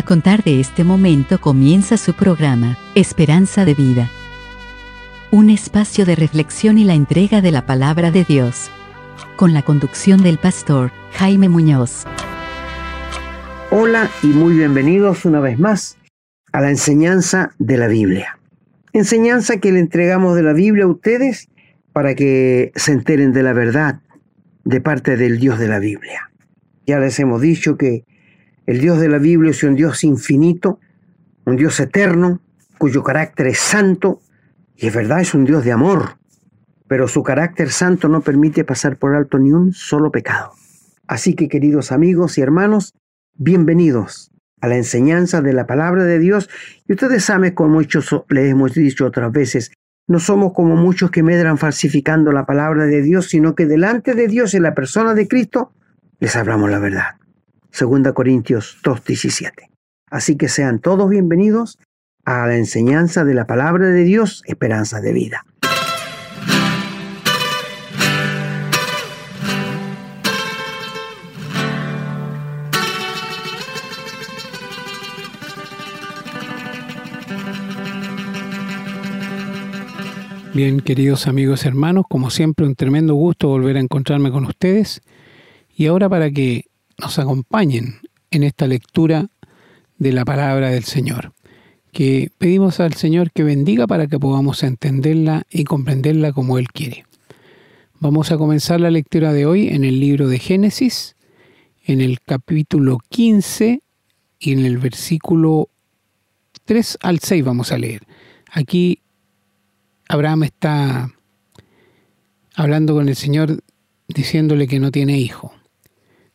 A contar de este momento comienza su programa, Esperanza de Vida. Un espacio de reflexión y la entrega de la palabra de Dios. Con la conducción del pastor Jaime Muñoz. Hola y muy bienvenidos una vez más a la enseñanza de la Biblia. Enseñanza que le entregamos de la Biblia a ustedes para que se enteren de la verdad de parte del Dios de la Biblia. Ya les hemos dicho que el Dios de la Biblia es un Dios infinito, un Dios eterno, cuyo carácter es santo, y es verdad, es un Dios de amor, pero su carácter santo no permite pasar por alto ni un solo pecado. Así que queridos amigos y hermanos, bienvenidos a la enseñanza de la palabra de Dios. Y ustedes saben, como muchos les hemos dicho otras veces, no somos como muchos que medran falsificando la palabra de Dios, sino que delante de Dios en la persona de Cristo les hablamos la verdad. 2 Corintios 2.17. Así que sean todos bienvenidos a la enseñanza de la palabra de Dios, esperanza de vida. Bien, queridos amigos hermanos, como siempre un tremendo gusto volver a encontrarme con ustedes. Y ahora para que nos acompañen en esta lectura de la palabra del Señor, que pedimos al Señor que bendiga para que podamos entenderla y comprenderla como Él quiere. Vamos a comenzar la lectura de hoy en el libro de Génesis, en el capítulo 15 y en el versículo 3 al 6 vamos a leer. Aquí Abraham está hablando con el Señor diciéndole que no tiene hijo.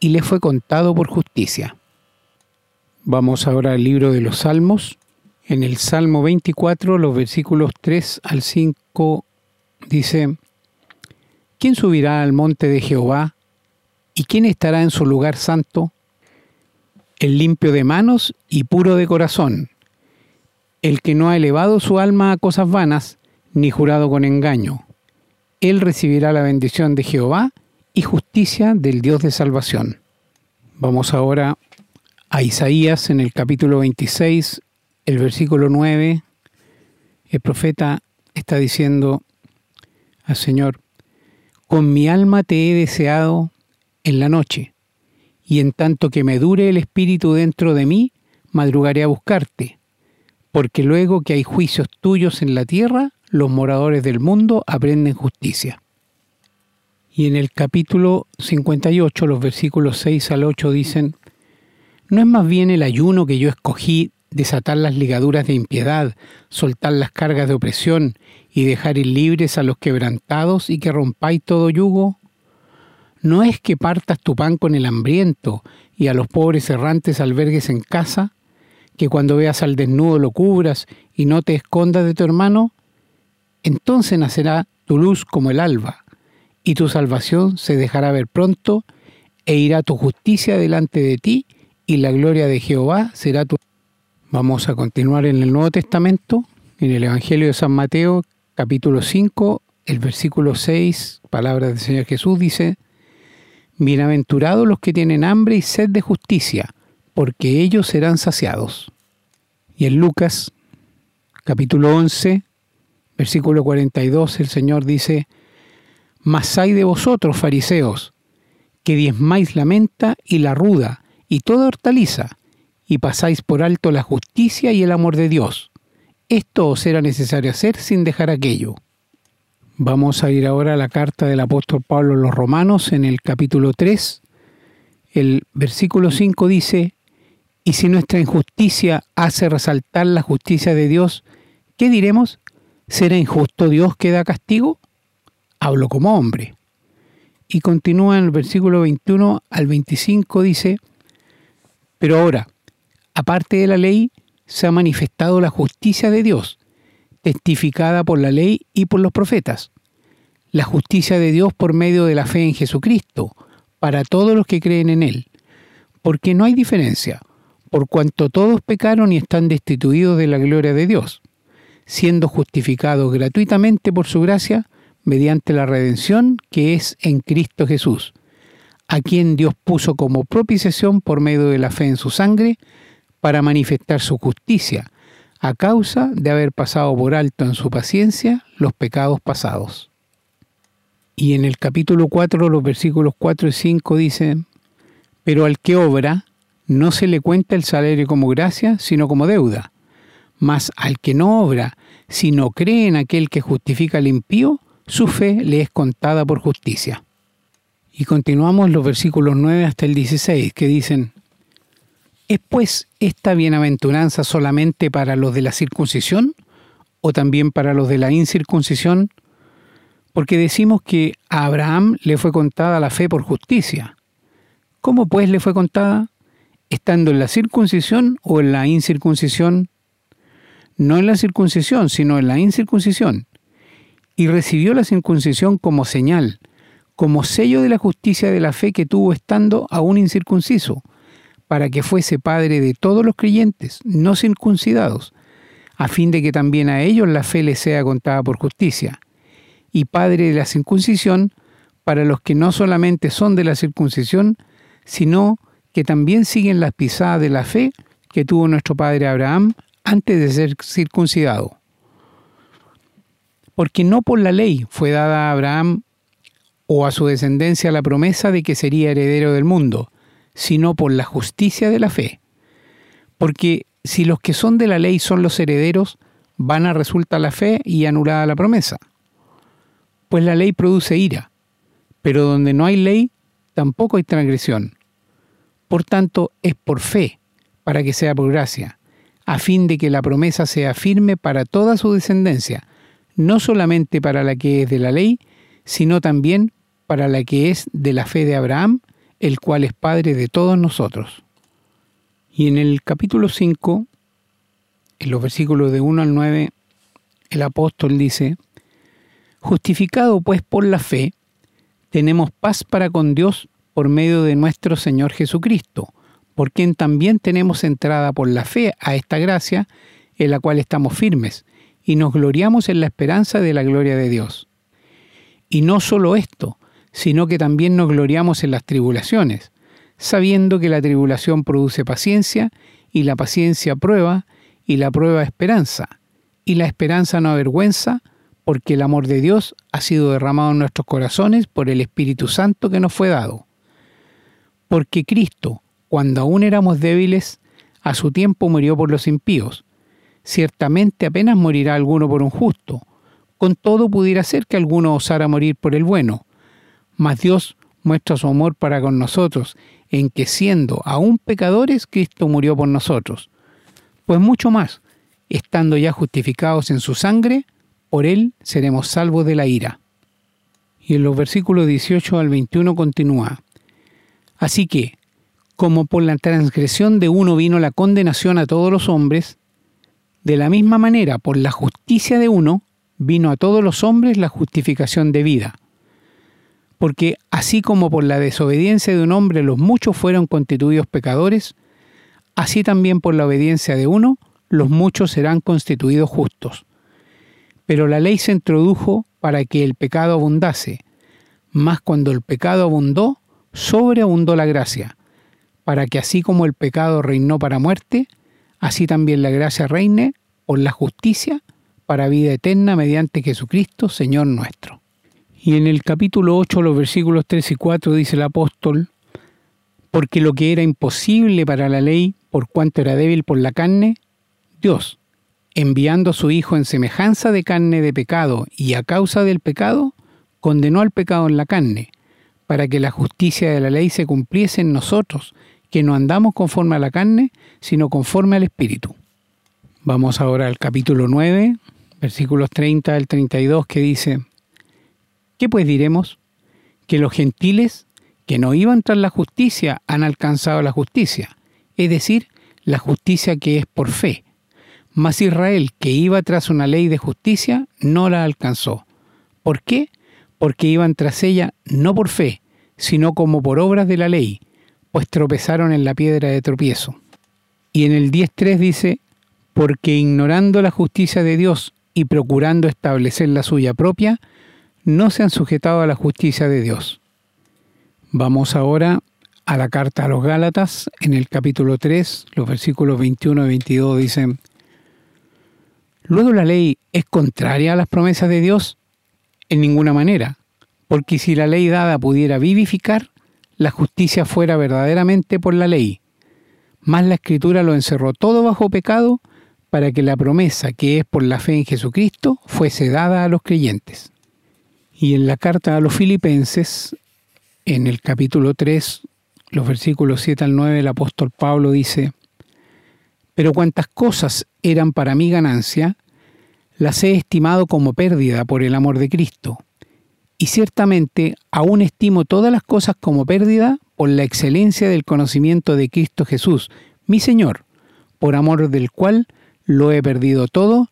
y le fue contado por justicia. Vamos ahora al libro de los Salmos. En el Salmo 24, los versículos 3 al 5 dice, ¿quién subirá al monte de Jehová? ¿Y quién estará en su lugar santo? El limpio de manos y puro de corazón, el que no ha elevado su alma a cosas vanas, ni jurado con engaño. Él recibirá la bendición de Jehová y justicia del Dios de salvación. Vamos ahora a Isaías en el capítulo 26, el versículo 9. El profeta está diciendo al Señor, con mi alma te he deseado en la noche, y en tanto que me dure el espíritu dentro de mí, madrugaré a buscarte, porque luego que hay juicios tuyos en la tierra, los moradores del mundo aprenden justicia. Y en el capítulo 58, los versículos 6 al 8 dicen, ¿no es más bien el ayuno que yo escogí desatar las ligaduras de impiedad, soltar las cargas de opresión y dejar ir libres a los quebrantados y que rompáis todo yugo? ¿No es que partas tu pan con el hambriento y a los pobres errantes albergues en casa? ¿Que cuando veas al desnudo lo cubras y no te escondas de tu hermano? Entonces nacerá tu luz como el alba y tu salvación se dejará ver pronto, e irá tu justicia delante de ti, y la gloria de Jehová será tu... Vamos a continuar en el Nuevo Testamento, en el Evangelio de San Mateo, capítulo 5, el versículo 6, palabras del Señor Jesús, dice, Bienaventurados los que tienen hambre y sed de justicia, porque ellos serán saciados. Y en Lucas, capítulo 11, versículo 42, el Señor dice, mas hay de vosotros, fariseos, que diezmáis la menta y la ruda y toda hortaliza, y pasáis por alto la justicia y el amor de Dios. Esto os era necesario hacer sin dejar aquello. Vamos a ir ahora a la carta del apóstol Pablo a los Romanos en el capítulo 3. El versículo 5 dice, y si nuestra injusticia hace resaltar la justicia de Dios, ¿qué diremos? ¿Será injusto Dios que da castigo? Hablo como hombre. Y continúa en el versículo 21 al 25, dice, pero ahora, aparte de la ley, se ha manifestado la justicia de Dios, testificada por la ley y por los profetas. La justicia de Dios por medio de la fe en Jesucristo, para todos los que creen en Él. Porque no hay diferencia, por cuanto todos pecaron y están destituidos de la gloria de Dios, siendo justificados gratuitamente por su gracia, mediante la redención que es en Cristo Jesús, a quien Dios puso como propiciación por medio de la fe en su sangre, para manifestar su justicia, a causa de haber pasado por alto en su paciencia los pecados pasados. Y en el capítulo 4, los versículos 4 y 5 dicen, pero al que obra, no se le cuenta el salario como gracia, sino como deuda. Mas al que no obra, sino cree en aquel que justifica al impío, su fe le es contada por justicia. Y continuamos los versículos 9 hasta el 16, que dicen, ¿Es pues esta bienaventuranza solamente para los de la circuncisión o también para los de la incircuncisión? Porque decimos que a Abraham le fue contada la fe por justicia. ¿Cómo pues le fue contada? ¿Estando en la circuncisión o en la incircuncisión? No en la circuncisión, sino en la incircuncisión. Y recibió la circuncisión como señal, como sello de la justicia de la fe que tuvo estando aún incircunciso para que fuese padre de todos los creyentes, no circuncidados, a fin de que también a ellos la fe les sea contada por justicia, y padre de la circuncisión para los que no solamente son de la circuncisión, sino que también siguen las pisadas de la fe que tuvo nuestro padre Abraham antes de ser circuncidado. Porque no por la ley fue dada a Abraham o a su descendencia la promesa de que sería heredero del mundo, sino por la justicia de la fe. Porque si los que son de la ley son los herederos, van a resultar la fe y anulada la promesa. Pues la ley produce ira, pero donde no hay ley, tampoco hay transgresión. Por tanto, es por fe, para que sea por gracia, a fin de que la promesa sea firme para toda su descendencia, no solamente para la que es de la ley, sino también para la que es de la fe de Abraham, el cual es Padre de todos nosotros. Y en el capítulo 5, en los versículos de 1 al 9, el apóstol dice, Justificado pues por la fe, tenemos paz para con Dios por medio de nuestro Señor Jesucristo, por quien también tenemos entrada por la fe a esta gracia, en la cual estamos firmes, y nos gloriamos en la esperanza de la gloria de Dios. Y no solo esto, sino que también nos gloriamos en las tribulaciones, sabiendo que la tribulación produce paciencia, y la paciencia prueba, y la prueba esperanza, y la esperanza no avergüenza, porque el amor de Dios ha sido derramado en nuestros corazones por el Espíritu Santo que nos fue dado. Porque Cristo, cuando aún éramos débiles, a su tiempo murió por los impíos. Ciertamente apenas morirá alguno por un justo, con todo pudiera ser que alguno osara morir por el bueno, mas Dios muestra su amor para con nosotros, en que siendo aún pecadores, Cristo murió por nosotros. Pues mucho más, estando ya justificados en su sangre, por él seremos salvos de la ira. Y en los versículos 18 al 21 continúa, Así que, como por la transgresión de uno vino la condenación a todos los hombres, de la misma manera por la justicia de uno vino a todos los hombres la justificación de vida porque así como por la desobediencia de un hombre los muchos fueron constituidos pecadores, así también por la obediencia de uno los muchos serán constituidos justos. Pero la ley se introdujo para que el pecado abundase, mas cuando el pecado abundó, sobreabundó la gracia, para que así como el pecado reinó para muerte, así también la gracia reine por la justicia para vida eterna mediante Jesucristo, Señor nuestro. Y en el capítulo 8, los versículos 3 y 4 dice el apóstol, porque lo que era imposible para la ley, por cuanto era débil por la carne, Dios, enviando a su Hijo en semejanza de carne de pecado y a causa del pecado, condenó al pecado en la carne, para que la justicia de la ley se cumpliese en nosotros, que no andamos conforme a la carne, sino conforme al Espíritu. Vamos ahora al capítulo 9, versículos 30 al 32, que dice, ¿Qué pues diremos? Que los gentiles que no iban tras la justicia han alcanzado la justicia, es decir, la justicia que es por fe. Mas Israel, que iba tras una ley de justicia, no la alcanzó. ¿Por qué? Porque iban tras ella no por fe, sino como por obras de la ley, pues tropezaron en la piedra de tropiezo. Y en el 10.3 dice, porque ignorando la justicia de Dios y procurando establecer la suya propia, no se han sujetado a la justicia de Dios. Vamos ahora a la carta a los Gálatas, en el capítulo 3, los versículos 21 y 22 dicen, Luego la ley es contraria a las promesas de Dios en ninguna manera, porque si la ley dada pudiera vivificar, la justicia fuera verdaderamente por la ley. Mas la escritura lo encerró todo bajo pecado para que la promesa que es por la fe en Jesucristo fuese dada a los creyentes. Y en la carta a los filipenses, en el capítulo 3, los versículos 7 al 9, el apóstol Pablo dice, Pero cuantas cosas eran para mi ganancia, las he estimado como pérdida por el amor de Cristo. Y ciertamente aún estimo todas las cosas como pérdida por la excelencia del conocimiento de Cristo Jesús, mi Señor, por amor del cual lo he perdido todo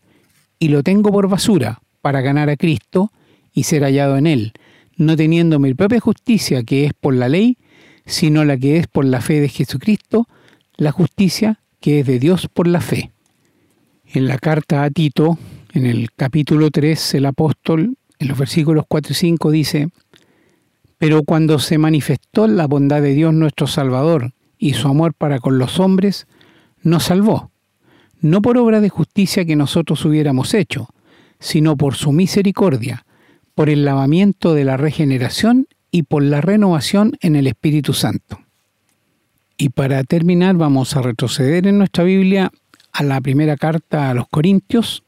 y lo tengo por basura para ganar a Cristo y ser hallado en Él, no teniendo mi propia justicia que es por la ley, sino la que es por la fe de Jesucristo, la justicia que es de Dios por la fe. En la carta a Tito, en el capítulo 3, el apóstol, en los versículos 4 y 5, dice, Pero cuando se manifestó la bondad de Dios nuestro Salvador y su amor para con los hombres, nos salvó, no por obra de justicia que nosotros hubiéramos hecho, sino por su misericordia, por el lavamiento de la regeneración y por la renovación en el Espíritu Santo. Y para terminar vamos a retroceder en nuestra Biblia a la primera carta a los Corintios,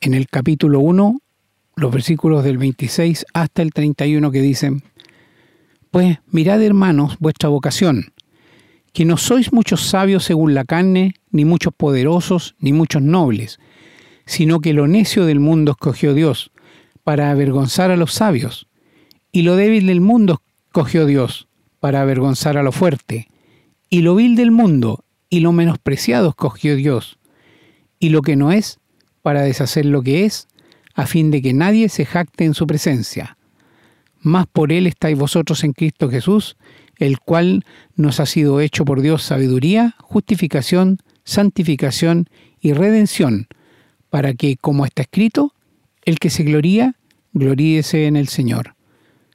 en el capítulo 1, los versículos del 26 hasta el 31 que dicen, Pues mirad hermanos vuestra vocación, que no sois muchos sabios según la carne, ni muchos poderosos, ni muchos nobles, sino que lo necio del mundo escogió Dios, para avergonzar a los sabios, y lo débil del mundo cogió Dios para avergonzar a lo fuerte. Y lo vil del mundo y lo menospreciado escogió Dios. Y lo que no es para deshacer lo que es, a fin de que nadie se jacte en su presencia. Más por él estáis vosotros en Cristo Jesús, el cual nos ha sido hecho por Dios sabiduría, justificación, santificación y redención, para que, como está escrito, el que se gloría, gloríese en el Señor.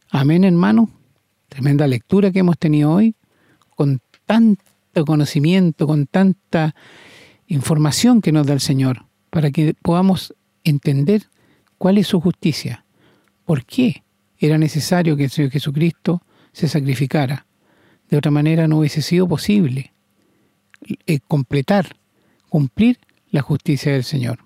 Amén, hermano. Tremenda lectura que hemos tenido hoy, con tanto conocimiento, con tanta información que nos da el Señor, para que podamos entender cuál es su justicia, por qué era necesario que el Señor Jesucristo se sacrificara. De otra manera no hubiese sido posible eh, completar, cumplir la justicia del Señor.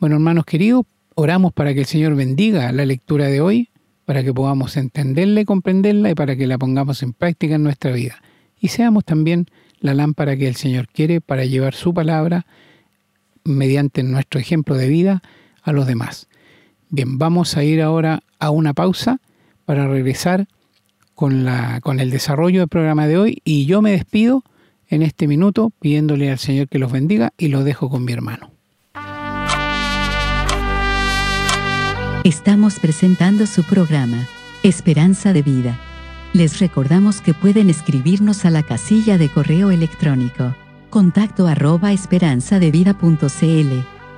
Bueno, hermanos queridos, oramos para que el Señor bendiga la lectura de hoy para que podamos entenderla y comprenderla y para que la pongamos en práctica en nuestra vida. Y seamos también la lámpara que el Señor quiere para llevar su palabra mediante nuestro ejemplo de vida a los demás. Bien, vamos a ir ahora a una pausa para regresar con, la, con el desarrollo del programa de hoy y yo me despido en este minuto pidiéndole al Señor que los bendiga y los dejo con mi hermano. Estamos presentando su programa, Esperanza de Vida. Les recordamos que pueden escribirnos a la casilla de correo electrónico, contacto arroba esperanzadevida.cl.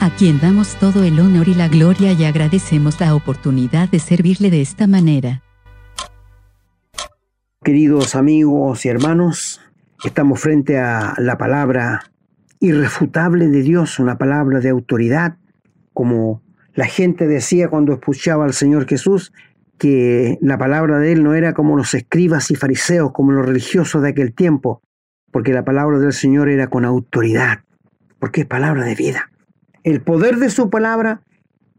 a quien damos todo el honor y la gloria y agradecemos la oportunidad de servirle de esta manera. Queridos amigos y hermanos, estamos frente a la palabra irrefutable de Dios, una palabra de autoridad, como la gente decía cuando escuchaba al Señor Jesús, que la palabra de él no era como los escribas y fariseos, como los religiosos de aquel tiempo, porque la palabra del Señor era con autoridad, porque es palabra de vida. El poder de su palabra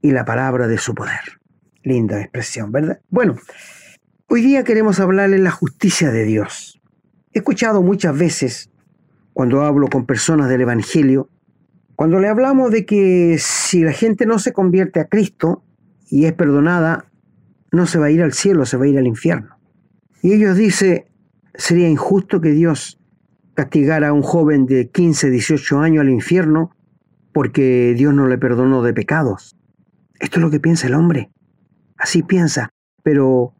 y la palabra de su poder. Linda expresión, ¿verdad? Bueno, hoy día queremos hablar de la justicia de Dios. He escuchado muchas veces, cuando hablo con personas del Evangelio, cuando le hablamos de que si la gente no se convierte a Cristo y es perdonada, no se va a ir al cielo, se va a ir al infierno. Y ellos dicen, sería injusto que Dios castigara a un joven de 15, 18 años al infierno porque Dios no le perdonó de pecados. Esto es lo que piensa el hombre. Así piensa. Pero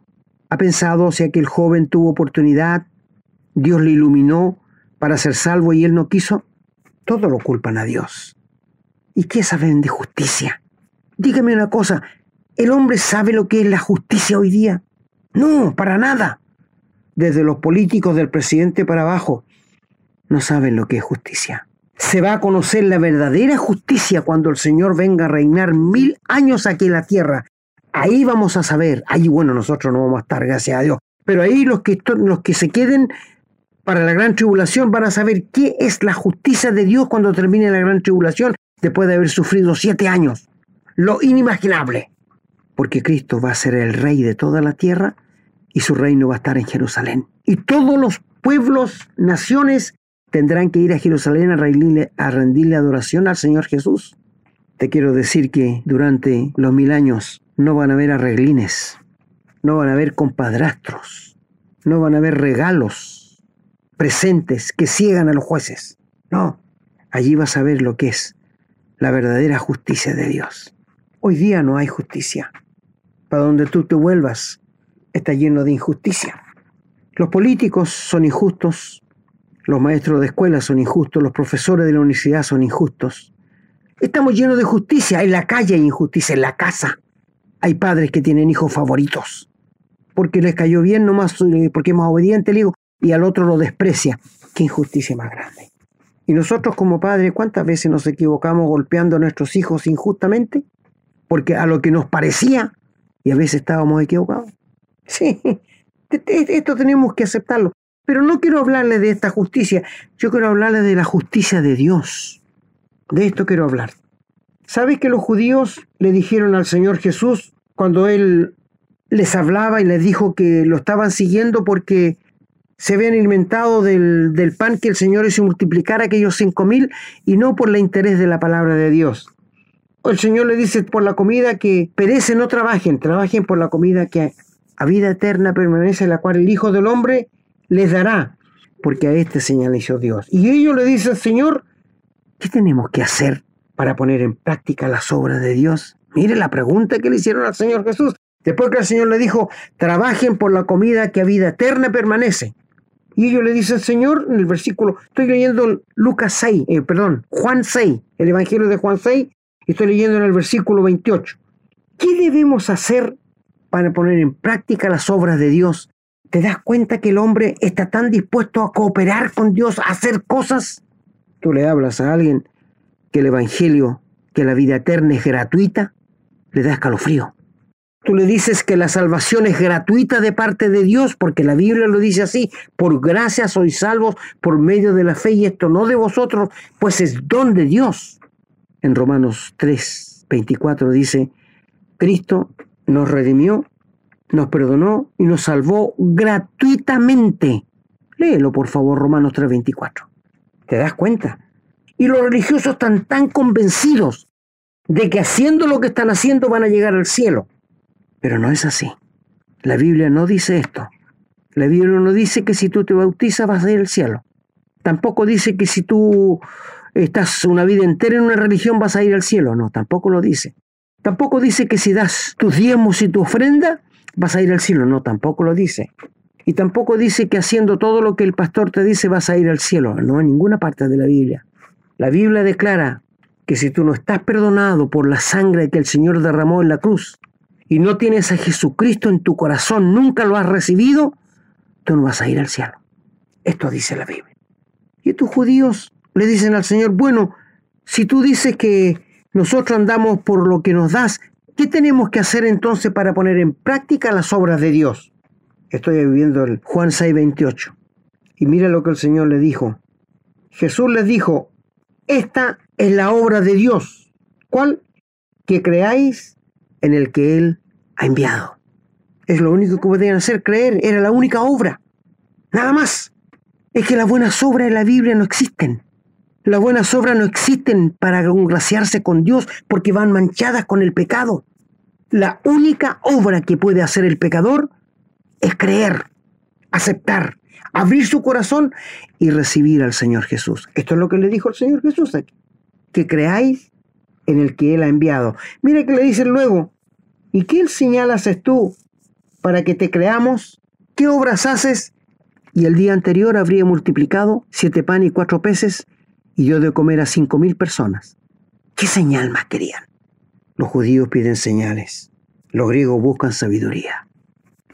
ha pensado si aquel joven tuvo oportunidad, Dios le iluminó para ser salvo y él no quiso. Todo lo culpan a Dios. ¿Y qué saben de justicia? Dígame una cosa, ¿el hombre sabe lo que es la justicia hoy día? No, para nada. Desde los políticos del presidente para abajo, no saben lo que es justicia se va a conocer la verdadera justicia cuando el Señor venga a reinar mil años aquí en la tierra. Ahí vamos a saber, ahí bueno, nosotros no vamos a estar, gracias a Dios, pero ahí los que, los que se queden para la gran tribulación van a saber qué es la justicia de Dios cuando termine la gran tribulación, después de haber sufrido siete años. Lo inimaginable. Porque Cristo va a ser el rey de toda la tierra y su reino va a estar en Jerusalén. Y todos los pueblos, naciones tendrán que ir a Jerusalén a rendirle, a rendirle adoración al Señor Jesús. Te quiero decir que durante los mil años no van a haber arreglines, no van a haber compadrastros, no van a haber regalos, presentes que ciegan a los jueces. No, allí vas a ver lo que es la verdadera justicia de Dios. Hoy día no hay justicia. Para donde tú te vuelvas está lleno de injusticia. Los políticos son injustos, los maestros de escuela son injustos, los profesores de la universidad son injustos. Estamos llenos de justicia. En la calle hay injusticia, en la casa. Hay padres que tienen hijos favoritos. Porque les cayó bien nomás, eh, porque es más obediente, le digo, y al otro lo desprecia. Qué injusticia más grande. Y nosotros como padres, ¿cuántas veces nos equivocamos golpeando a nuestros hijos injustamente? Porque a lo que nos parecía, y a veces estábamos equivocados. Sí, esto tenemos que aceptarlo. Pero no quiero hablarle de esta justicia, yo quiero hablarle de la justicia de Dios. De esto quiero hablar. ¿Sabes que los judíos le dijeron al Señor Jesús cuando Él les hablaba y les dijo que lo estaban siguiendo porque se habían alimentado del, del pan que el Señor hizo multiplicar aquellos cinco mil y no por el interés de la palabra de Dios? El Señor le dice por la comida que perece, no trabajen, trabajen por la comida que a vida eterna permanece, la cual el Hijo del Hombre les dará, porque a este señalizó Dios. Y ellos le dicen, Señor, ¿qué tenemos que hacer para poner en práctica las obras de Dios? Mire la pregunta que le hicieron al Señor Jesús. Después que el Señor le dijo, trabajen por la comida que a vida eterna permanece. Y ellos le dicen, Señor, en el versículo, estoy leyendo Lucas 6, eh, perdón, Juan 6, el Evangelio de Juan 6, y estoy leyendo en el versículo 28. ¿Qué debemos hacer para poner en práctica las obras de Dios ¿Te das cuenta que el hombre está tan dispuesto a cooperar con Dios, a hacer cosas? Tú le hablas a alguien que el Evangelio, que la vida eterna es gratuita, le da escalofrío. Tú le dices que la salvación es gratuita de parte de Dios, porque la Biblia lo dice así, por gracia sois salvos por medio de la fe y esto no de vosotros, pues es don de Dios. En Romanos 3, 24 dice, Cristo nos redimió nos perdonó y nos salvó gratuitamente. Léelo, por favor, Romanos 3:24. ¿Te das cuenta? Y los religiosos están tan convencidos de que haciendo lo que están haciendo van a llegar al cielo. Pero no es así. La Biblia no dice esto. La Biblia no dice que si tú te bautizas vas a ir al cielo. Tampoco dice que si tú estás una vida entera en una religión vas a ir al cielo. No, tampoco lo dice. Tampoco dice que si das tus diezmos y tu ofrenda vas a ir al cielo. No, tampoco lo dice. Y tampoco dice que haciendo todo lo que el pastor te dice vas a ir al cielo. No en ninguna parte de la Biblia. La Biblia declara que si tú no estás perdonado por la sangre que el Señor derramó en la cruz y no tienes a Jesucristo en tu corazón, nunca lo has recibido, tú no vas a ir al cielo. Esto dice la Biblia. Y estos judíos le dicen al Señor, bueno, si tú dices que nosotros andamos por lo que nos das, ¿Qué tenemos que hacer entonces para poner en práctica las obras de Dios? Estoy viviendo el Juan 6, 28. Y mira lo que el Señor le dijo. Jesús les dijo, esta es la obra de Dios, ¿Cuál? Que creáis en el que Él ha enviado. Es lo único que podían hacer, creer. Era la única obra. Nada más. Es que las buenas obras de la Biblia no existen. Las buenas obras no existen para congraciarse con Dios porque van manchadas con el pecado. La única obra que puede hacer el pecador es creer, aceptar, abrir su corazón y recibir al Señor Jesús. Esto es lo que le dijo el Señor Jesús aquí. Que creáis en el que Él ha enviado. Mire que le dice luego, ¿y qué señal haces tú para que te creamos? ¿Qué obras haces? Y el día anterior habría multiplicado siete pan y cuatro peces y yo de comer a cinco mil personas. ¿Qué señal más querían? Los judíos piden señales, los griegos buscan sabiduría.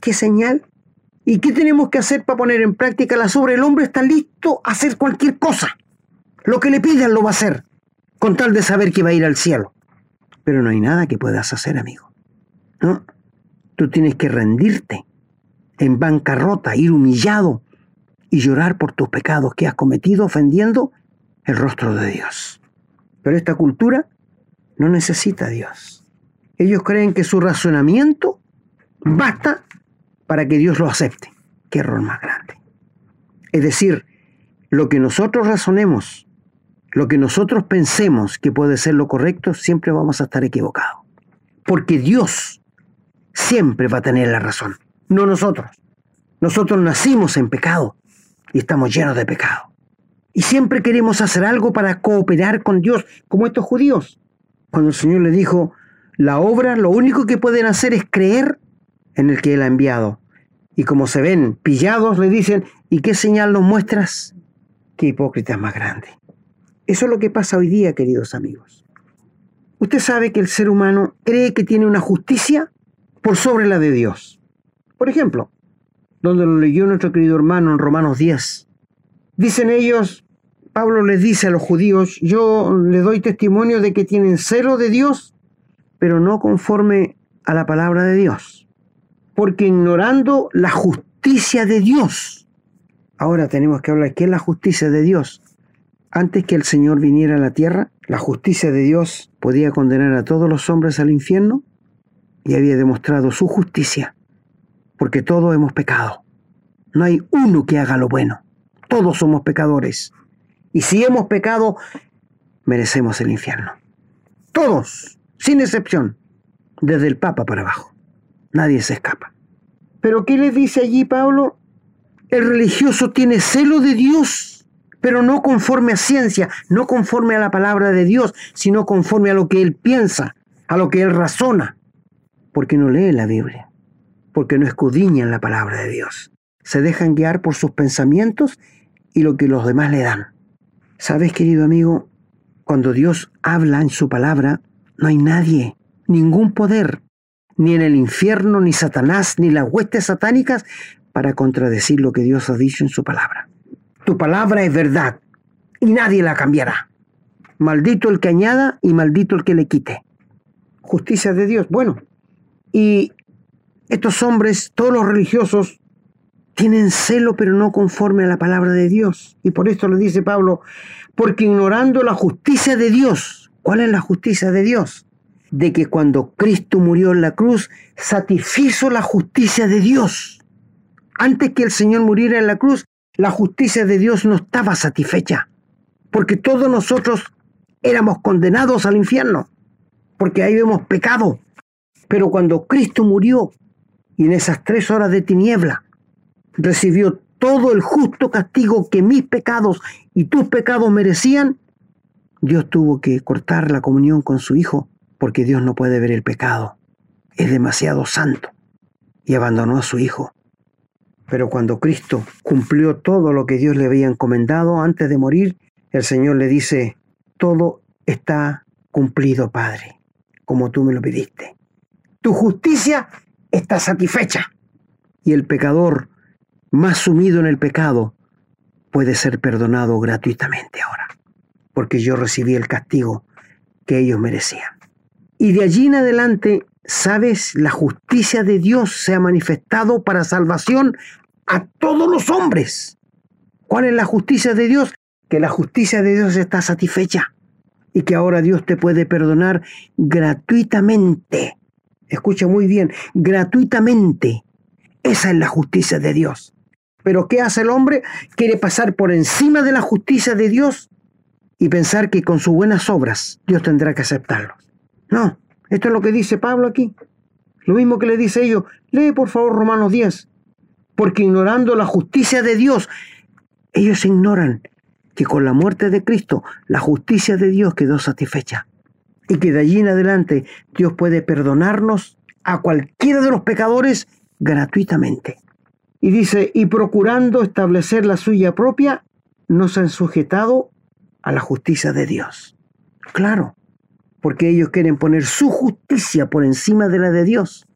¿Qué señal? ¿Y qué tenemos que hacer para poner en práctica la obra? El hombre está listo a hacer cualquier cosa. Lo que le pidan lo va a hacer, con tal de saber que va a ir al cielo. Pero no hay nada que puedas hacer, amigo. ¿No? Tú tienes que rendirte en bancarrota, ir humillado y llorar por tus pecados que has cometido ofendiendo el rostro de Dios. Pero esta cultura no necesita a Dios. Ellos creen que su razonamiento basta para que Dios lo acepte. Qué error más grande. Es decir, lo que nosotros razonemos, lo que nosotros pensemos que puede ser lo correcto, siempre vamos a estar equivocados. Porque Dios siempre va a tener la razón, no nosotros. Nosotros nacimos en pecado y estamos llenos de pecado. Y siempre queremos hacer algo para cooperar con Dios, como estos judíos. Cuando el Señor le dijo, la obra, lo único que pueden hacer es creer en el que Él ha enviado. Y como se ven pillados, le dicen, ¿y qué señal nos muestras? Qué hipócrita más grande. Eso es lo que pasa hoy día, queridos amigos. Usted sabe que el ser humano cree que tiene una justicia por sobre la de Dios. Por ejemplo, donde lo leyó nuestro querido hermano en Romanos 10. Dicen ellos, Pablo les dice a los judíos, yo les doy testimonio de que tienen celo de Dios, pero no conforme a la palabra de Dios, porque ignorando la justicia de Dios. Ahora tenemos que hablar, ¿qué es la justicia de Dios? Antes que el Señor viniera a la tierra, la justicia de Dios podía condenar a todos los hombres al infierno y había demostrado su justicia, porque todos hemos pecado. No hay uno que haga lo bueno. Todos somos pecadores. Y si hemos pecado, merecemos el infierno. Todos, sin excepción, desde el Papa para abajo. Nadie se escapa. Pero ¿qué le dice allí Pablo? El religioso tiene celo de Dios, pero no conforme a ciencia, no conforme a la palabra de Dios, sino conforme a lo que él piensa, a lo que él razona, porque no lee la Biblia, porque no escudriñan la palabra de Dios. Se dejan guiar por sus pensamientos y lo que los demás le dan. Sabes, querido amigo, cuando Dios habla en su palabra, no hay nadie, ningún poder, ni en el infierno, ni Satanás, ni las huestes satánicas, para contradecir lo que Dios ha dicho en su palabra. Tu palabra es verdad y nadie la cambiará. Maldito el que añada y maldito el que le quite. Justicia de Dios. Bueno, y estos hombres, todos los religiosos, tienen celo pero no conforme a la palabra de Dios. Y por esto le dice Pablo, porque ignorando la justicia de Dios, ¿cuál es la justicia de Dios? De que cuando Cristo murió en la cruz, satisfizo la justicia de Dios. Antes que el Señor muriera en la cruz, la justicia de Dios no estaba satisfecha, porque todos nosotros éramos condenados al infierno, porque ahí hemos pecado. Pero cuando Cristo murió, y en esas tres horas de tiniebla, recibió todo el justo castigo que mis pecados y tus pecados merecían, Dios tuvo que cortar la comunión con su Hijo porque Dios no puede ver el pecado. Es demasiado santo y abandonó a su Hijo. Pero cuando Cristo cumplió todo lo que Dios le había encomendado antes de morir, el Señor le dice, todo está cumplido, Padre, como tú me lo pediste. Tu justicia está satisfecha. Y el pecador más sumido en el pecado, puede ser perdonado gratuitamente ahora, porque yo recibí el castigo que ellos merecían. Y de allí en adelante, sabes, la justicia de Dios se ha manifestado para salvación a todos los hombres. ¿Cuál es la justicia de Dios? Que la justicia de Dios está satisfecha. y que ahora Dios te puede perdonar gratuitamente. Escucha muy bien, gratuitamente. Esa es la justicia de Dios. Pero ¿qué hace el hombre? Quiere pasar por encima de la justicia de Dios y pensar que con sus buenas obras Dios tendrá que aceptarlos. No, esto es lo que dice Pablo aquí. Lo mismo que le dice ellos. Lee por favor Romanos 10. Porque ignorando la justicia de Dios, ellos ignoran que con la muerte de Cristo la justicia de Dios quedó satisfecha. Y que de allí en adelante Dios puede perdonarnos a cualquiera de los pecadores gratuitamente. Y dice, y procurando establecer la suya propia, nos han sujetado a la justicia de Dios. Claro, porque ellos quieren poner su justicia por encima de la de Dios.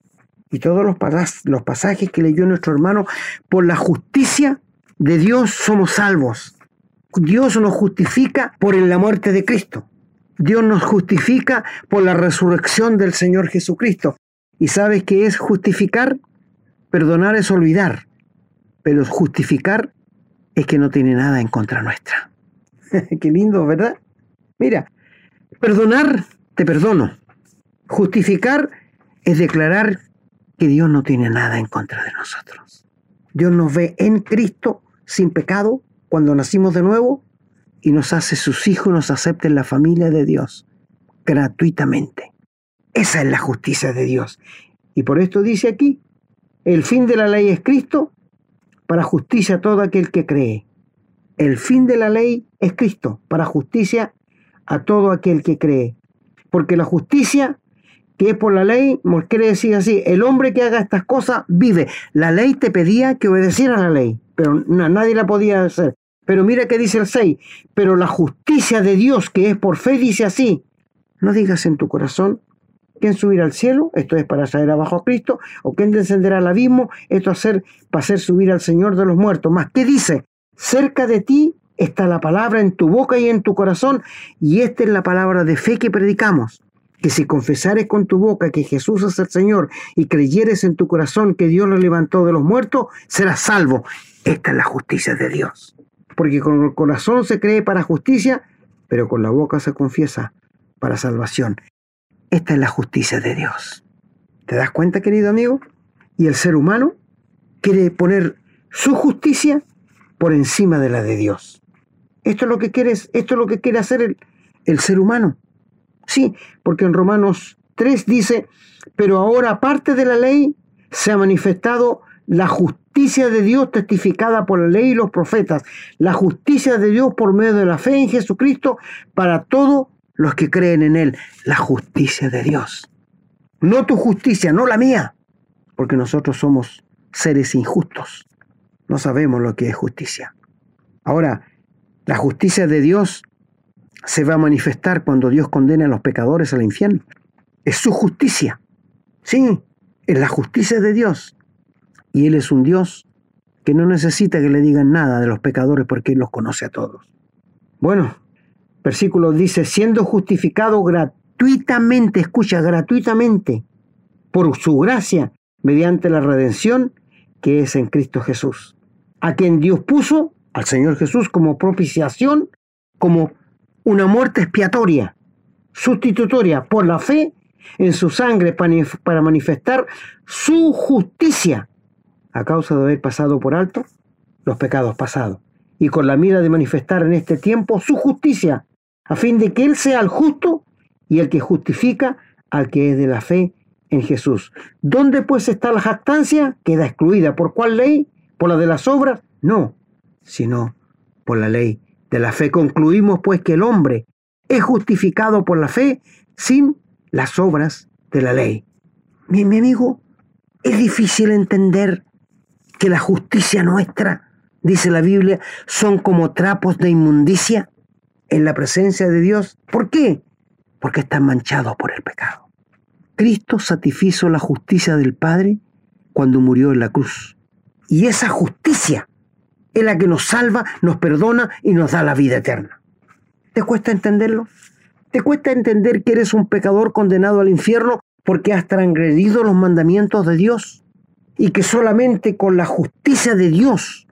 Y todos los, los pasajes que leyó nuestro hermano, por la justicia de Dios somos salvos. Dios nos justifica por la muerte de Cristo. Dios nos justifica por la resurrección del Señor Jesucristo. ¿Y sabes qué es justificar? Perdonar es olvidar, pero justificar es que no tiene nada en contra nuestra. qué lindo, ¿verdad? Mira, perdonar, te perdono. Justificar es declarar que Dios no tiene nada en contra de nosotros. Dios nos ve en Cristo sin pecado cuando nacimos de nuevo y nos hace sus hijos, nos acepta en la familia de Dios gratuitamente. Esa es la justicia de Dios. Y por esto dice aquí, el fin de la ley es Cristo para justicia a todo aquel que cree. El fin de la ley es Cristo para justicia a todo aquel que cree. Porque la justicia que es por la ley, quiere decir así, el hombre que haga estas cosas vive. La ley te pedía que obedeciera a la ley, pero nadie la podía hacer. Pero mira que dice el 6, pero la justicia de Dios que es por fe dice así, no digas en tu corazón, ¿quién subirá al cielo? Esto es para traer abajo a Cristo, o ¿quién descenderá al abismo? Esto hacer, para hacer subir al Señor de los muertos. Más, ¿qué dice? Cerca de ti está la palabra en tu boca y en tu corazón, y esta es la palabra de fe que predicamos que si confesares con tu boca que Jesús es el Señor y creyeres en tu corazón que Dios lo levantó de los muertos, serás salvo. Esta es la justicia de Dios. Porque con el corazón se cree para justicia, pero con la boca se confiesa para salvación. Esta es la justicia de Dios. ¿Te das cuenta, querido amigo? Y el ser humano quiere poner su justicia por encima de la de Dios. Esto es lo que quiere, esto es lo que quiere hacer el, el ser humano. Sí, porque en Romanos 3 dice, pero ahora aparte de la ley se ha manifestado la justicia de Dios testificada por la ley y los profetas, la justicia de Dios por medio de la fe en Jesucristo para todos los que creen en Él, la justicia de Dios. No tu justicia, no la mía, porque nosotros somos seres injustos, no sabemos lo que es justicia. Ahora, la justicia de Dios se va a manifestar cuando Dios condena a los pecadores al infierno. Es su justicia. Sí, es la justicia de Dios. Y Él es un Dios que no necesita que le digan nada de los pecadores porque Él los conoce a todos. Bueno, versículo dice, siendo justificado gratuitamente, escucha, gratuitamente, por su gracia, mediante la redención que es en Cristo Jesús, a quien Dios puso, al Señor Jesús, como propiciación, como una muerte expiatoria, sustitutoria por la fe en su sangre para manifestar su justicia a causa de haber pasado por alto los pecados pasados y con la mira de manifestar en este tiempo su justicia a fin de que Él sea el justo y el que justifica al que es de la fe en Jesús. ¿Dónde pues está la jactancia? Queda excluida. ¿Por cuál ley? ¿Por la de las obras? No, sino por la ley de la fe. Concluimos pues que el hombre es justificado por la fe sin las obras de la ley. Mi, amigo, es difícil entender que la justicia nuestra, dice la Biblia, son como trapos de inmundicia en la presencia de Dios. ¿Por qué? Porque están manchados por el pecado. Cristo satisfizo la justicia del Padre cuando murió en la cruz. Y esa justicia es la que nos salva, nos perdona y nos da la vida eterna. ¿Te cuesta entenderlo? ¿Te cuesta entender que eres un pecador condenado al infierno porque has transgredido los mandamientos de Dios? Y que solamente con la justicia de Dios,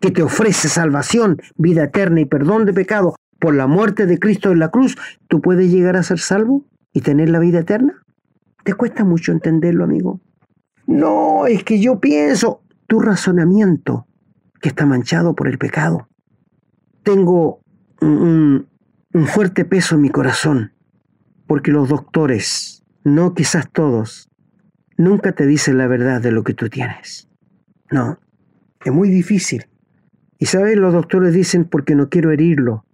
que te ofrece salvación, vida eterna y perdón de pecado, por la muerte de Cristo en la cruz, tú puedes llegar a ser salvo y tener la vida eterna? ¿Te cuesta mucho entenderlo, amigo? No, es que yo pienso, tu razonamiento, que está manchado por el pecado. Tengo un, un fuerte peso en mi corazón, porque los doctores, no quizás todos, nunca te dicen la verdad de lo que tú tienes. No, es muy difícil. Y sabes, los doctores dicen porque no quiero herirlo,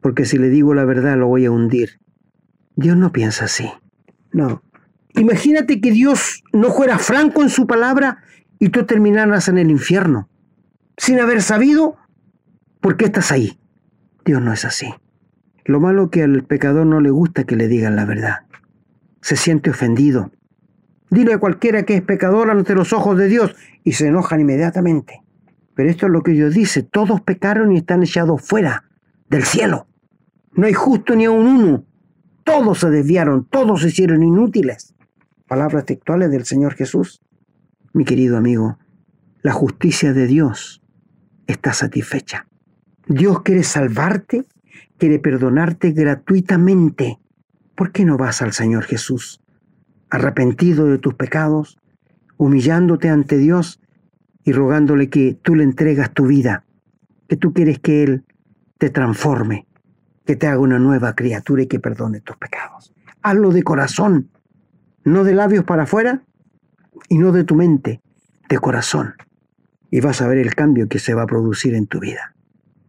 porque si le digo la verdad lo voy a hundir. Dios no piensa así. No. Imagínate que Dios no fuera franco en su palabra y tú terminaras en el infierno, sin haber sabido por qué estás ahí. Dios no es así. Lo malo que al pecador no le gusta que le digan la verdad. Se siente ofendido. Dile a cualquiera que es pecador ante los ojos de Dios y se enojan inmediatamente. Pero esto es lo que Dios dice. Todos pecaron y están echados fuera del cielo. No hay justo ni a un uno. Todos se desviaron, todos se hicieron inútiles. Palabras textuales del Señor Jesús. Mi querido amigo, la justicia de Dios está satisfecha. Dios quiere salvarte, quiere perdonarte gratuitamente. ¿Por qué no vas al Señor Jesús, arrepentido de tus pecados, humillándote ante Dios y rogándole que tú le entregas tu vida, que tú quieres que Él te transforme, que te haga una nueva criatura y que perdone tus pecados. Hazlo de corazón, no de labios para afuera y no de tu mente, de corazón. Y vas a ver el cambio que se va a producir en tu vida.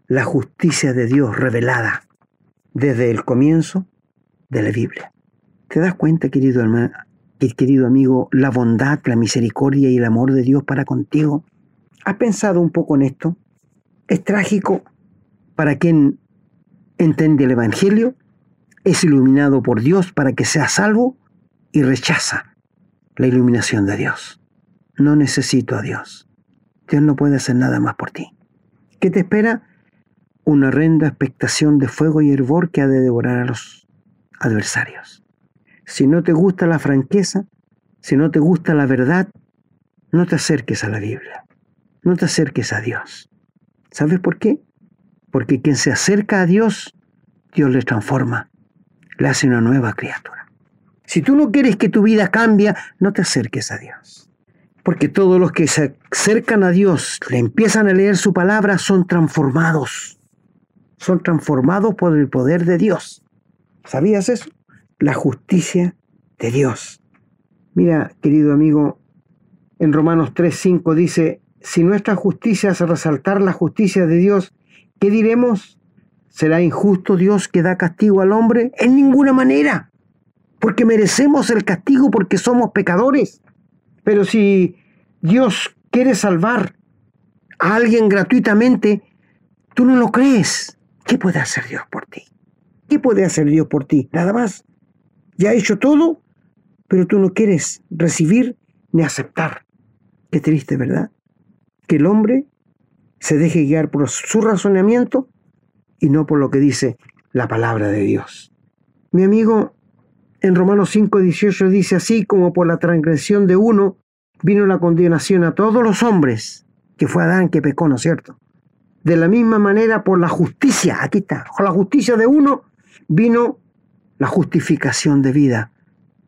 La justicia de Dios revelada desde el comienzo de la Biblia. ¿Te das cuenta, querido hermano, querido amigo, la bondad, la misericordia y el amor de Dios para contigo? ¿Has pensado un poco en esto? Es trágico para quien entiende el Evangelio, es iluminado por Dios para que sea salvo y rechaza la iluminación de Dios. No necesito a Dios. Dios no puede hacer nada más por ti. ¿Qué te espera? Una horrenda expectación de fuego y hervor que ha de devorar a los adversarios. Si no te gusta la franqueza, si no te gusta la verdad, no te acerques a la Biblia. No te acerques a Dios. ¿Sabes por qué? Porque quien se acerca a Dios, Dios le transforma, le hace una nueva criatura. Si tú no quieres que tu vida cambie, no te acerques a Dios. Porque todos los que se acercan a Dios, le empiezan a leer su palabra, son transformados. Son transformados por el poder de Dios. ¿Sabías eso? La justicia de Dios. Mira, querido amigo, en Romanos 3:5 dice, si nuestra justicia hace resaltar la justicia de Dios, ¿Qué diremos? ¿Será injusto Dios que da castigo al hombre? En ninguna manera, porque merecemos el castigo porque somos pecadores. Pero si Dios quiere salvar a alguien gratuitamente, tú no lo crees. ¿Qué puede hacer Dios por ti? ¿Qué puede hacer Dios por ti? Nada más. Ya ha hecho todo, pero tú no quieres recibir ni aceptar. Qué triste, ¿verdad? Que el hombre se deje guiar por su razonamiento y no por lo que dice la palabra de Dios. Mi amigo, en Romanos 5, 18 dice así como por la transgresión de uno vino la condenación a todos los hombres, que fue Adán que pecó, ¿no es cierto? De la misma manera por la justicia, aquí está, con la justicia de uno vino la justificación de vida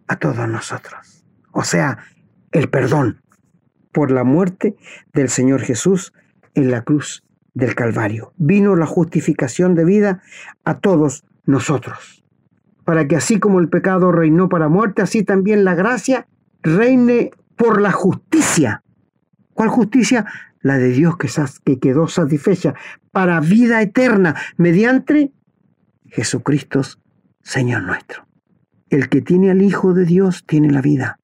a todos nosotros. O sea, el perdón por la muerte del Señor Jesús en la cruz del Calvario. Vino la justificación de vida a todos nosotros, para que así como el pecado reinó para muerte, así también la gracia reine por la justicia. ¿Cuál justicia? La de Dios que, que quedó satisfecha para vida eterna mediante Jesucristo, Señor nuestro. El que tiene al Hijo de Dios tiene la vida.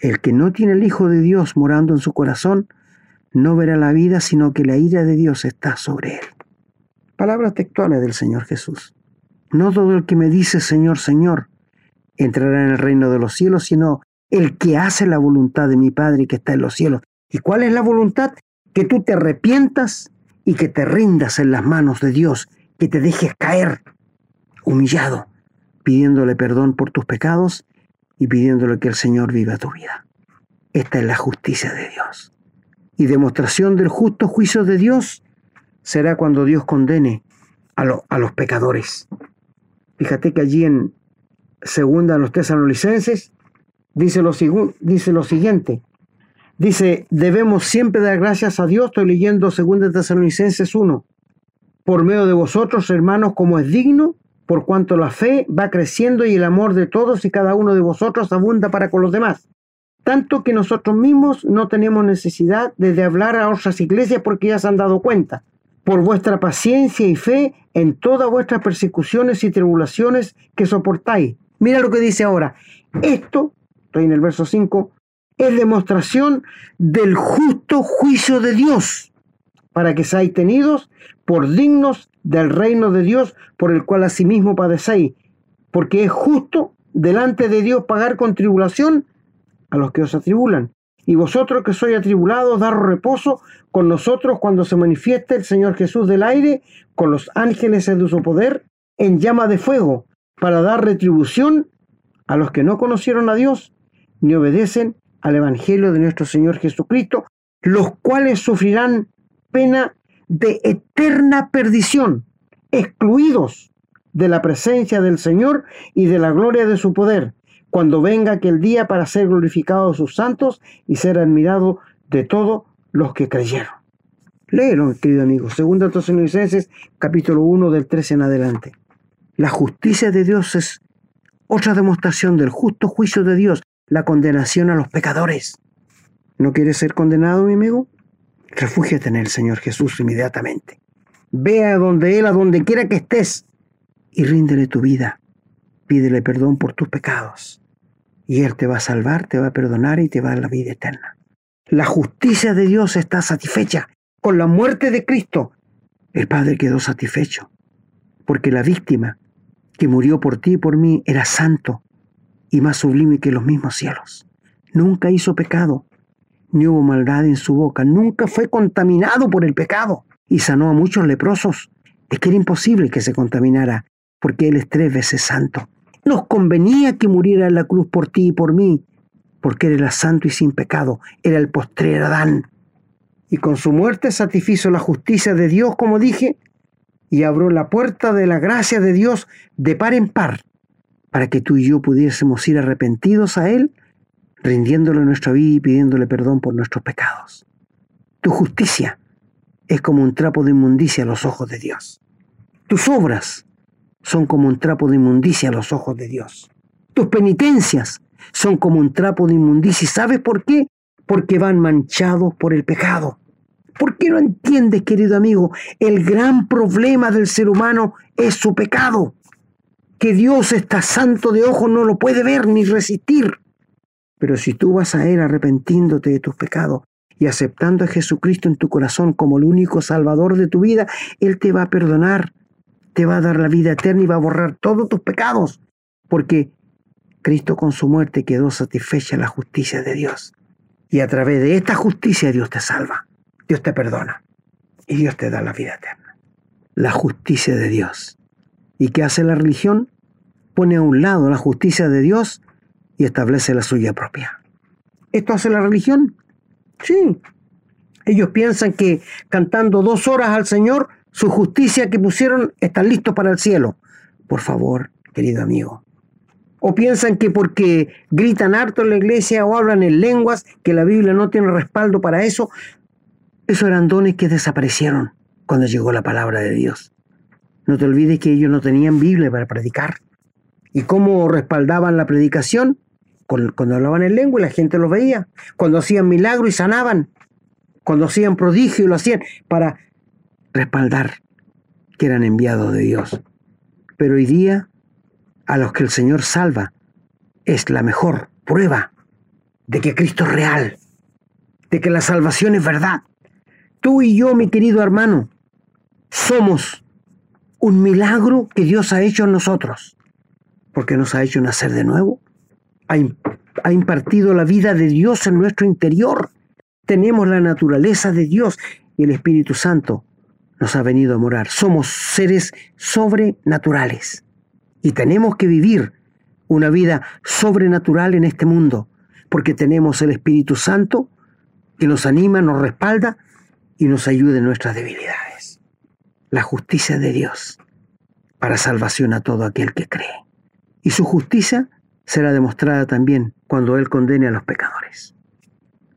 El que no tiene al Hijo de Dios morando en su corazón, no verá la vida, sino que la ira de Dios está sobre él. Palabras textuales del Señor Jesús. No todo el que me dice Señor, Señor, entrará en el reino de los cielos, sino el que hace la voluntad de mi Padre que está en los cielos. ¿Y cuál es la voluntad? Que tú te arrepientas y que te rindas en las manos de Dios, que te dejes caer humillado, pidiéndole perdón por tus pecados y pidiéndole que el Señor viva tu vida. Esta es la justicia de Dios y demostración del justo juicio de Dios será cuando Dios condene a, a los pecadores. Fíjate que allí en segunda a los tesalonicenses dice lo, dice lo siguiente. Dice, debemos siempre dar gracias a Dios. Estoy leyendo segunda tesalonicenses 1. Por medio de vosotros, hermanos, como es digno, por cuanto la fe va creciendo y el amor de todos y cada uno de vosotros abunda para con los demás. Tanto que nosotros mismos no tenemos necesidad de hablar a otras iglesias porque ya se han dado cuenta por vuestra paciencia y fe en todas vuestras persecuciones y tribulaciones que soportáis. Mira lo que dice ahora. Esto, estoy en el verso 5, es demostración del justo juicio de Dios, para que seáis tenidos por dignos del reino de Dios, por el cual asimismo padecéis, porque es justo delante de Dios pagar con tribulación a los que os atribulan. Y vosotros que sois atribulados, daros reposo con nosotros cuando se manifieste el Señor Jesús del aire, con los ángeles de su poder, en llama de fuego, para dar retribución a los que no conocieron a Dios, ni obedecen al Evangelio de nuestro Señor Jesucristo, los cuales sufrirán pena de eterna perdición, excluidos de la presencia del Señor y de la gloria de su poder cuando venga aquel día para ser glorificado sus santos y ser admirado de todos los que creyeron. Léelo, querido amigo. Segunda Tesalonicenses, capítulo 1, del 13 en adelante. La justicia de Dios es otra demostración del justo juicio de Dios, la condenación a los pecadores. ¿No quieres ser condenado, mi amigo? Refúgiate en el Señor Jesús inmediatamente. Ve a donde Él, a donde quiera que estés, y ríndele tu vida pídele perdón por tus pecados. Y Él te va a salvar, te va a perdonar y te va a la vida eterna. La justicia de Dios está satisfecha. Con la muerte de Cristo, el Padre quedó satisfecho. Porque la víctima que murió por ti y por mí era santo y más sublime que los mismos cielos. Nunca hizo pecado, ni hubo maldad en su boca, nunca fue contaminado por el pecado y sanó a muchos leprosos. Es que era imposible que se contaminara, porque Él es tres veces santo. Nos convenía que muriera en la cruz por ti y por mí, porque Él era santo y sin pecado, era el postrer Adán. Y con su muerte satisfizo la justicia de Dios, como dije, y abrió la puerta de la gracia de Dios de par en par, para que tú y yo pudiésemos ir arrepentidos a Él, rindiéndole nuestra vida y pidiéndole perdón por nuestros pecados. Tu justicia es como un trapo de inmundicia a los ojos de Dios. Tus obras son como un trapo de inmundicia a los ojos de Dios. Tus penitencias son como un trapo de inmundicia. ¿Y sabes por qué? Porque van manchados por el pecado. ¿Por qué no entiendes, querido amigo? El gran problema del ser humano es su pecado. Que Dios está santo de ojos no lo puede ver ni resistir. Pero si tú vas a Él arrepentiéndote de tus pecados y aceptando a Jesucristo en tu corazón como el único salvador de tu vida, Él te va a perdonar te va a dar la vida eterna y va a borrar todos tus pecados, porque Cristo con su muerte quedó satisfecha la justicia de Dios. Y a través de esta justicia Dios te salva, Dios te perdona y Dios te da la vida eterna. La justicia de Dios. ¿Y qué hace la religión? Pone a un lado la justicia de Dios y establece la suya propia. ¿Esto hace la religión? Sí. Ellos piensan que cantando dos horas al Señor su justicia que pusieron están listos para el cielo. Por favor, querido amigo. O piensan que porque gritan harto en la iglesia o hablan en lenguas, que la Biblia no tiene respaldo para eso, esos eran dones que desaparecieron cuando llegó la palabra de Dios. No te olvides que ellos no tenían Biblia para predicar. ¿Y cómo respaldaban la predicación? Cuando hablaban en lengua y la gente los veía. Cuando hacían milagros y sanaban. Cuando hacían prodigios y lo hacían para respaldar que eran enviados de Dios. Pero hoy día, a los que el Señor salva, es la mejor prueba de que Cristo es real, de que la salvación es verdad. Tú y yo, mi querido hermano, somos un milagro que Dios ha hecho en nosotros, porque nos ha hecho nacer de nuevo, ha impartido la vida de Dios en nuestro interior, tenemos la naturaleza de Dios y el Espíritu Santo nos ha venido a morar. Somos seres sobrenaturales y tenemos que vivir una vida sobrenatural en este mundo, porque tenemos el Espíritu Santo que nos anima, nos respalda y nos ayuda en nuestras debilidades. La justicia de Dios para salvación a todo aquel que cree. Y su justicia será demostrada también cuando Él condene a los pecadores.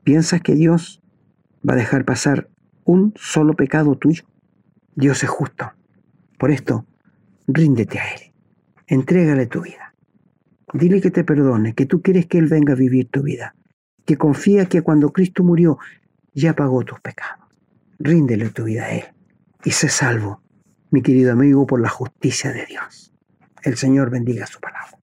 ¿Piensas que Dios va a dejar pasar un solo pecado tuyo? Dios es justo. Por esto, ríndete a Él. Entrégale tu vida. Dile que te perdone, que tú quieres que Él venga a vivir tu vida, que confía que cuando Cristo murió ya pagó tus pecados. Ríndele tu vida a Él y sé salvo, mi querido amigo, por la justicia de Dios. El Señor bendiga su palabra.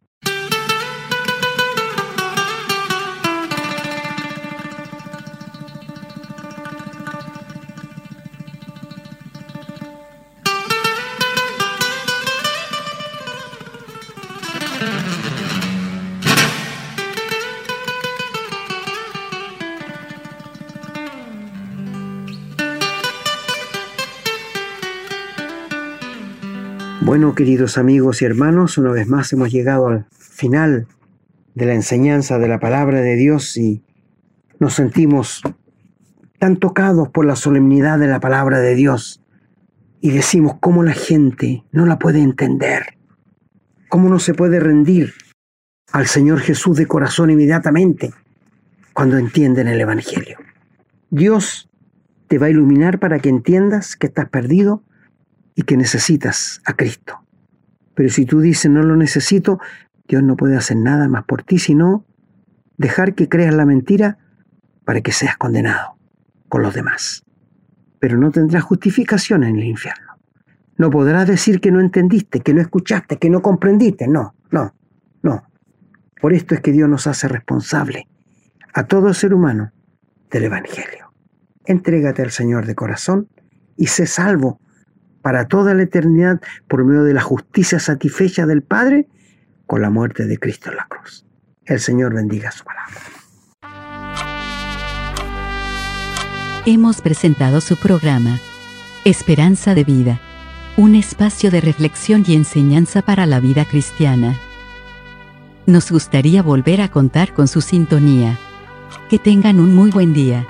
Bueno, queridos amigos y hermanos, una vez más hemos llegado al final de la enseñanza de la palabra de Dios y nos sentimos tan tocados por la solemnidad de la palabra de Dios y decimos cómo la gente no la puede entender, cómo no se puede rendir al Señor Jesús de corazón inmediatamente cuando entienden el Evangelio. Dios te va a iluminar para que entiendas que estás perdido y que necesitas a Cristo. Pero si tú dices no lo necesito, Dios no puede hacer nada más por ti, sino dejar que creas la mentira para que seas condenado con los demás. Pero no tendrás justificación en el infierno. No podrás decir que no entendiste, que no escuchaste, que no comprendiste. No, no, no. Por esto es que Dios nos hace responsable a todo ser humano del Evangelio. Entrégate al Señor de corazón y sé salvo para toda la eternidad por medio de la justicia satisfecha del Padre con la muerte de Cristo en la cruz. El Señor bendiga su palabra. Hemos presentado su programa, Esperanza de Vida, un espacio de reflexión y enseñanza para la vida cristiana. Nos gustaría volver a contar con su sintonía. Que tengan un muy buen día.